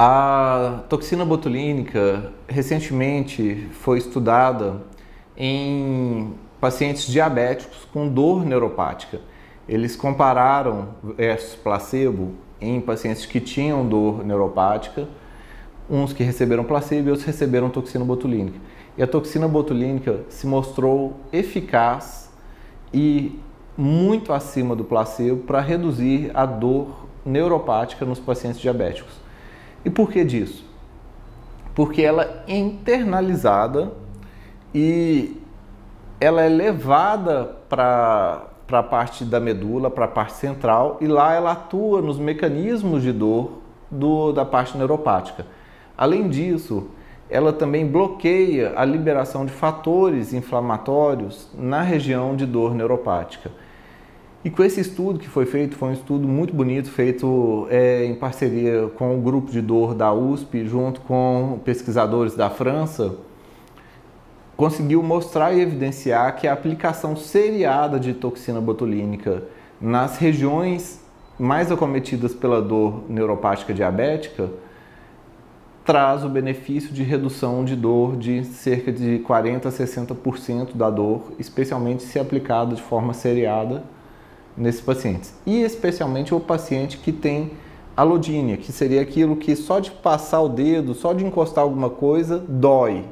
A toxina botulínica recentemente foi estudada em pacientes diabéticos com dor neuropática. Eles compararam versus placebo em pacientes que tinham dor neuropática, uns que receberam placebo e outros receberam toxina botulínica. E a toxina botulínica se mostrou eficaz e muito acima do placebo para reduzir a dor neuropática nos pacientes diabéticos. E por que disso? Porque ela é internalizada e ela é levada para a parte da medula, para a parte central, e lá ela atua nos mecanismos de dor do, da parte neuropática. Além disso, ela também bloqueia a liberação de fatores inflamatórios na região de dor neuropática. E com esse estudo que foi feito, foi um estudo muito bonito, feito é, em parceria com o grupo de dor da USP, junto com pesquisadores da França, conseguiu mostrar e evidenciar que a aplicação seriada de toxina botulínica nas regiões mais acometidas pela dor neuropática diabética traz o benefício de redução de dor de cerca de 40 a 60% da dor, especialmente se aplicado de forma seriada nesses pacientes. E especialmente o paciente que tem alodínia, que seria aquilo que só de passar o dedo, só de encostar alguma coisa, dói.